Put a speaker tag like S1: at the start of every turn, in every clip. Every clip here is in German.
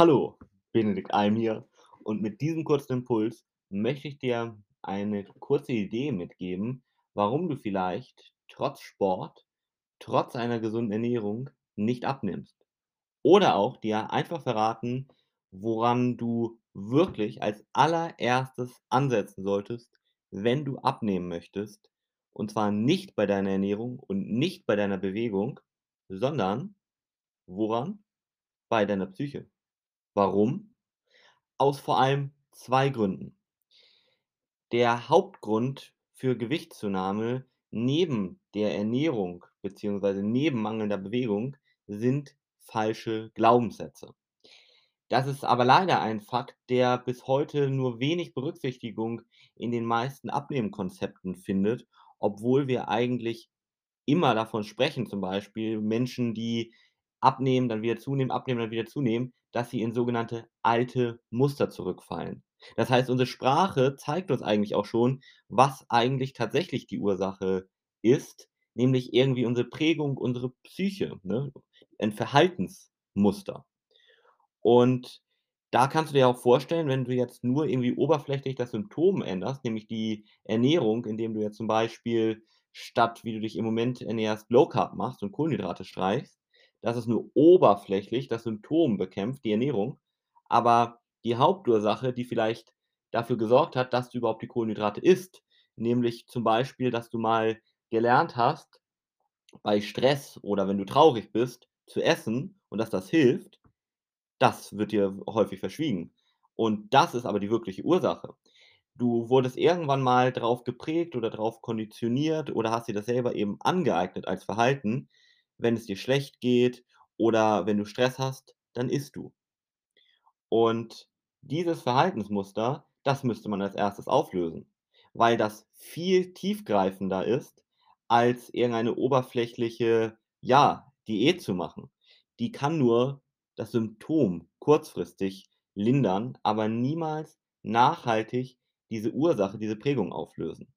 S1: Hallo, Benedikt Alm hier und mit diesem kurzen Impuls möchte ich dir eine kurze Idee mitgeben, warum du vielleicht trotz Sport, trotz einer gesunden Ernährung nicht abnimmst. Oder auch dir einfach verraten, woran du wirklich als Allererstes ansetzen solltest, wenn du abnehmen möchtest. Und zwar nicht bei deiner Ernährung und nicht bei deiner Bewegung, sondern woran? Bei deiner Psyche. Warum? Aus vor allem 2 Gründen. Der Hauptgrund für Gewichtszunahme neben der Ernährung beziehungsweise neben mangelnder Bewegung sind falsche Glaubenssätze. Das ist aber leider ein Fakt, der bis heute nur wenig Berücksichtigung in den meisten Abnehmkonzepten findet, obwohl wir eigentlich immer davon sprechen, zum Beispiel Menschen, die abnehmen, dann wieder zunehmen, abnehmen, dann wieder zunehmen, dass sie in sogenannte alte Muster zurückfallen. Das heißt, unsere Sprache zeigt uns eigentlich auch schon, was eigentlich tatsächlich die Ursache ist, nämlich irgendwie unsere Prägung, unsere Psyche, ne? Ein Verhaltensmuster. Und da kannst du dir auch vorstellen, wenn du jetzt nur irgendwie oberflächlich das Symptom änderst, nämlich die Ernährung, indem du jetzt zum Beispiel statt, wie du dich im Moment ernährst, Low Carb machst und Kohlenhydrate streichst, dass es nur oberflächlich das Symptom bekämpft, die Ernährung, aber die Hauptursache, die vielleicht dafür gesorgt hat, dass du überhaupt die Kohlenhydrate isst, nämlich zum Beispiel, dass du mal gelernt hast, bei Stress oder wenn du traurig bist, zu essen und dass das hilft, das wird dir häufig verschwiegen. Und das ist aber die wirkliche Ursache. Du wurdest irgendwann mal drauf geprägt oder drauf konditioniert oder hast dir das selber eben angeeignet als Verhalten. Wenn es dir schlecht geht oder wenn du Stress hast, dann isst du. Und dieses Verhaltensmuster, das müsste man als Erstes auflösen, weil das viel tiefgreifender ist, als irgendeine oberflächliche, ja, Diät zu machen. Die kann nur das Symptom kurzfristig lindern, aber niemals nachhaltig diese Ursache, diese Prägung auflösen.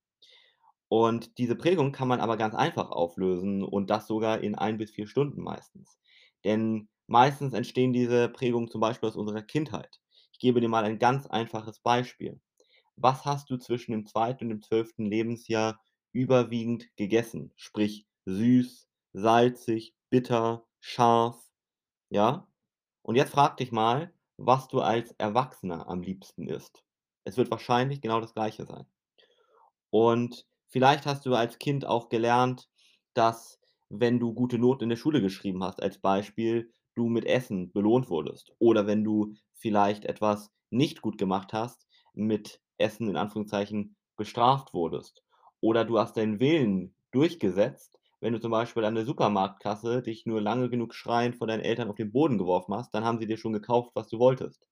S1: Und diese Prägung kann man aber ganz einfach auflösen und das sogar in 1 bis 4 Stunden meistens. Denn meistens entstehen diese Prägungen zum Beispiel aus unserer Kindheit. Ich gebe dir mal ein ganz einfaches Beispiel. Was hast du zwischen dem 2. und dem 12. Lebensjahr überwiegend gegessen? Sprich süß, salzig, bitter, scharf, ja? Und jetzt frag dich mal, was du als Erwachsener am liebsten isst. Es wird wahrscheinlich genau das Gleiche sein. Und vielleicht hast du als Kind auch gelernt, dass, wenn du gute Noten in der Schule geschrieben hast, als Beispiel, du mit Essen belohnt wurdest. Oder wenn du vielleicht etwas nicht gut gemacht hast, mit Essen in Anführungszeichen bestraft wurdest. Oder du hast deinen Willen durchgesetzt, wenn du zum Beispiel an der Supermarktkasse dich nur lange genug schreiend vor deinen Eltern auf den Boden geworfen hast, dann haben sie dir schon gekauft, was du wolltest.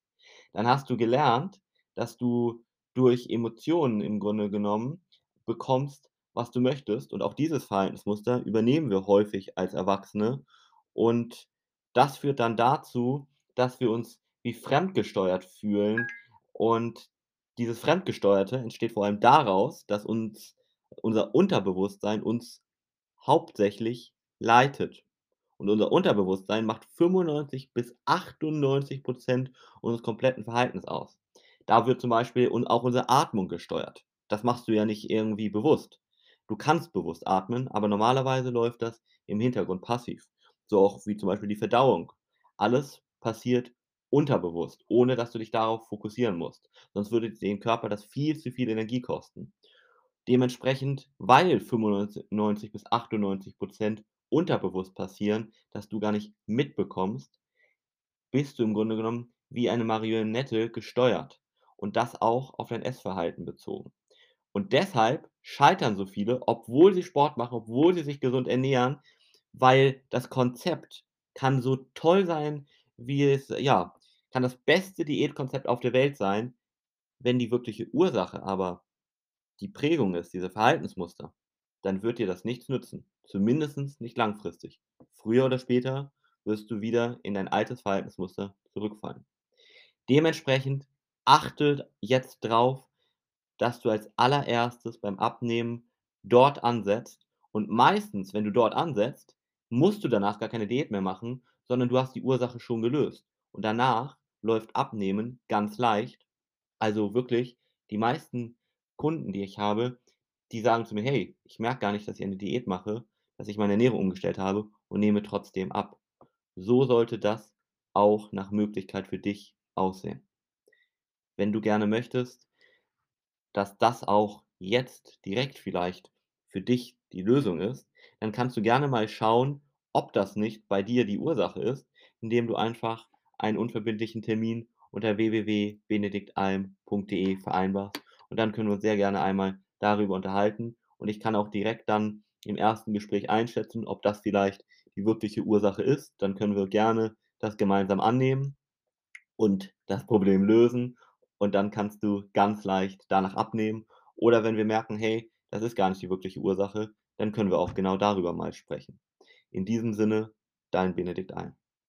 S1: Dann hast du gelernt, dass du durch Emotionen im Grunde genommen bekommst, was du möchtest. Und auch dieses Verhaltensmuster übernehmen wir häufig als Erwachsene. Und das führt dann dazu, dass wir uns wie fremdgesteuert fühlen. Und dieses Fremdgesteuerte entsteht vor allem daraus, dass uns unser Unterbewusstsein uns hauptsächlich leitet. Und unser Unterbewusstsein macht 95 bis 98% unseres kompletten Verhaltens aus. Da wird zum Beispiel auch unsere Atmung gesteuert. Das machst du ja nicht irgendwie bewusst. Du kannst bewusst atmen, aber normalerweise läuft das im Hintergrund passiv. So auch wie zum Beispiel die Verdauung. Alles passiert unterbewusst, ohne dass du dich darauf fokussieren musst. Sonst würde den Körper das viel zu viel Energie kosten. Dementsprechend, weil 95 bis 98% unterbewusst passieren, dass du gar nicht mitbekommst, bist du im Grunde genommen wie eine Marionette gesteuert und das auch auf dein Essverhalten bezogen. Und deshalb scheitern so viele, obwohl sie Sport machen, obwohl sie sich gesund ernähren, weil das Konzept kann so toll sein, wie es ja, kann das beste Diätkonzept auf der Welt sein, wenn die wirkliche Ursache aber die Prägung ist, diese Verhaltensmuster, dann wird dir das nichts nützen, zumindest nicht langfristig. Früher oder später wirst du wieder in dein altes Verhaltensmuster zurückfallen. Dementsprechend achtet jetzt drauf, dass du als Allererstes beim Abnehmen dort ansetzt und meistens, wenn du dort ansetzt, musst du danach gar keine Diät mehr machen, sondern du hast die Ursache schon gelöst und danach läuft Abnehmen ganz leicht. Also wirklich, die meisten Kunden, die ich habe, die sagen zu mir: „Hey, ich merke gar nicht, dass ich eine Diät mache, dass ich meine Ernährung umgestellt habe und nehme trotzdem ab.“ So sollte das auch nach Möglichkeit für dich aussehen. Wenn du gerne möchtest dass das auch jetzt direkt vielleicht für dich die Lösung ist, dann kannst du gerne mal schauen, ob das nicht bei dir die Ursache ist, indem du einfach einen unverbindlichen Termin unter www.benediktalm.de vereinbarst und dann können wir uns sehr gerne einmal darüber unterhalten und ich kann auch direkt dann im ersten Gespräch einschätzen, ob das vielleicht die wirkliche Ursache ist. Dann können wir gerne das gemeinsam annehmen und das Problem lösen und dann kannst du ganz leicht danach abnehmen. Oder wenn wir merken: „Hey, das ist gar nicht die wirkliche Ursache“, dann können wir auch genau darüber mal sprechen. In diesem Sinne, dein Benedikt Alm.